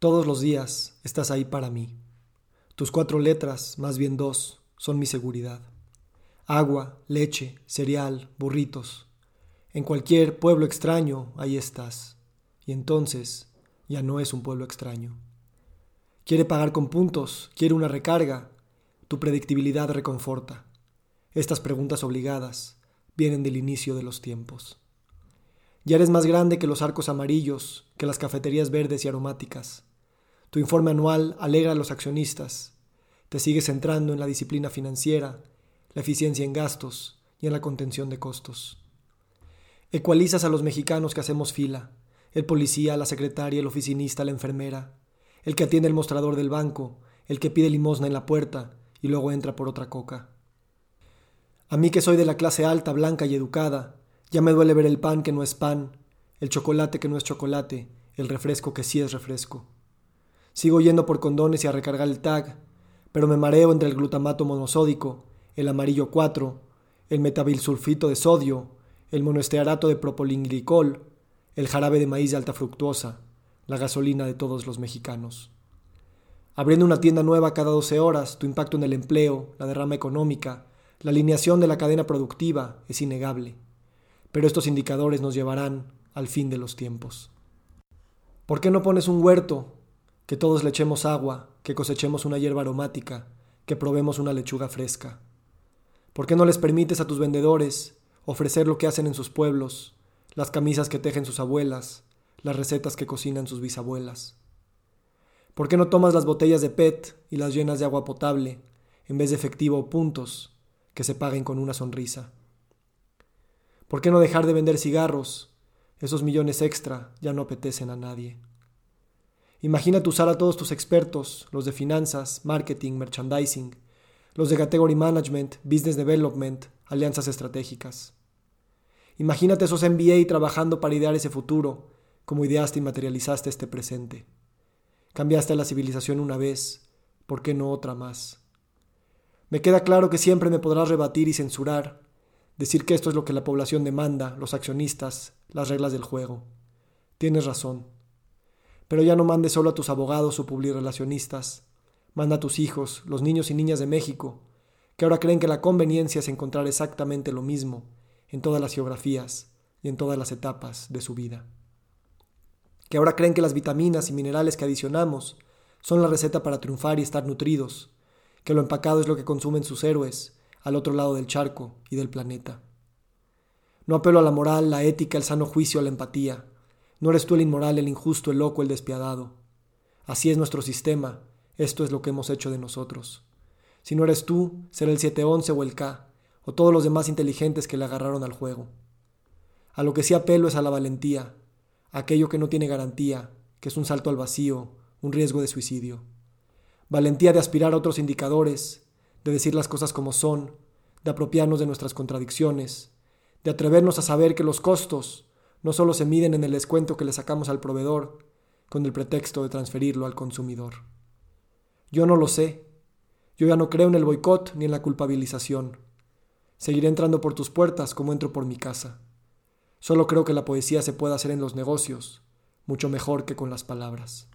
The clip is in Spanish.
Todos los días estás ahí para mí. Tus cuatro letras, más bien dos, son mi seguridad. Agua, leche, cereal, burritos. En cualquier pueblo extraño, ahí estás. Y entonces ya no es un pueblo extraño. Quiere pagar con puntos, quiere una recarga. Tu predictibilidad reconforta. Estas preguntas obligadas vienen del inicio de los tiempos. Ya eres más grande que los arcos amarillos, que las cafeterías verdes y aromáticas. Tu informe anual alegra a los accionistas. Te sigues centrando en la disciplina financiera, la eficiencia en gastos y en la contención de costos. Ecualizas a los mexicanos que hacemos fila, el policía, la secretaria, el oficinista, la enfermera, el que atiende el mostrador del banco, el que pide limosna en la puerta y luego entra por otra coca. A mí que soy de la clase alta, blanca y educada, ya me duele ver el pan que no es pan, el chocolate que no es chocolate, el refresco que sí es refresco. Sigo yendo por condones y a recargar el tag, pero me mareo entre el glutamato monosódico, el amarillo 4, el metabilsulfito de sodio, el monoestearato de propilenglicol, el jarabe de maíz de alta fructuosa, la gasolina de todos los mexicanos. Abriendo una tienda nueva cada 12 horas, tu impacto en el empleo, la derrama económica, la alineación de la cadena productiva es innegable, pero estos indicadores nos llevarán al fin de los tiempos. ¿Por qué no pones un huerto que todos le echemos agua, que cosechemos una hierba aromática, que probemos una lechuga fresca. ¿Por qué no les permites a tus vendedores ofrecer lo que hacen en sus pueblos, las camisas que tejen sus abuelas, las recetas que cocinan sus bisabuelas? ¿Por qué no tomas las botellas de PET y las llenas de agua potable, en vez de efectivo o puntos, que se paguen con una sonrisa? ¿Por qué no dejar de vender cigarros? Esos millones extra ya no apetecen a nadie. Imagínate usar a todos tus expertos, los de finanzas, marketing, merchandising, los de category management, business development, alianzas estratégicas. Imagínate esos MBA trabajando para idear ese futuro, como ideaste y materializaste este presente. Cambiaste la civilización una vez, ¿por qué no otra más? Me queda claro que siempre me podrás rebatir y censurar, decir que esto es lo que la población demanda, los accionistas, las reglas del juego. Tienes razón. Pero ya no mandes solo a tus abogados o publirelacionistas. Manda a tus hijos, los niños y niñas de México, que ahora creen que la conveniencia es encontrar exactamente lo mismo en todas las geografías y en todas las etapas de su vida. Que ahora creen que las vitaminas y minerales que adicionamos son la receta para triunfar y estar nutridos, que lo empacado es lo que consumen sus héroes al otro lado del charco y del planeta. No apelo a la moral, la ética, el sano juicio, a la empatía. No eres tú el inmoral, el injusto, el loco, el despiadado. Así es nuestro sistema, esto es lo que hemos hecho de nosotros. Si no eres tú, será el 711 o el K, o todos los demás inteligentes que le agarraron al juego. A lo que sí apelo es a la valentía, aquello que no tiene garantía, que es un salto al vacío, un riesgo de suicidio. Valentía de aspirar a otros indicadores, de decir las cosas como son, de apropiarnos de nuestras contradicciones, de atrevernos a saber que los costos, no solo se miden en el descuento que le sacamos al proveedor con el pretexto de transferirlo al consumidor. Yo no lo sé. Yo ya no creo en el boicot ni en la culpabilización. Seguiré entrando por tus puertas como entro por mi casa. Solo creo que la poesía se puede hacer en los negocios, mucho mejor que con las palabras.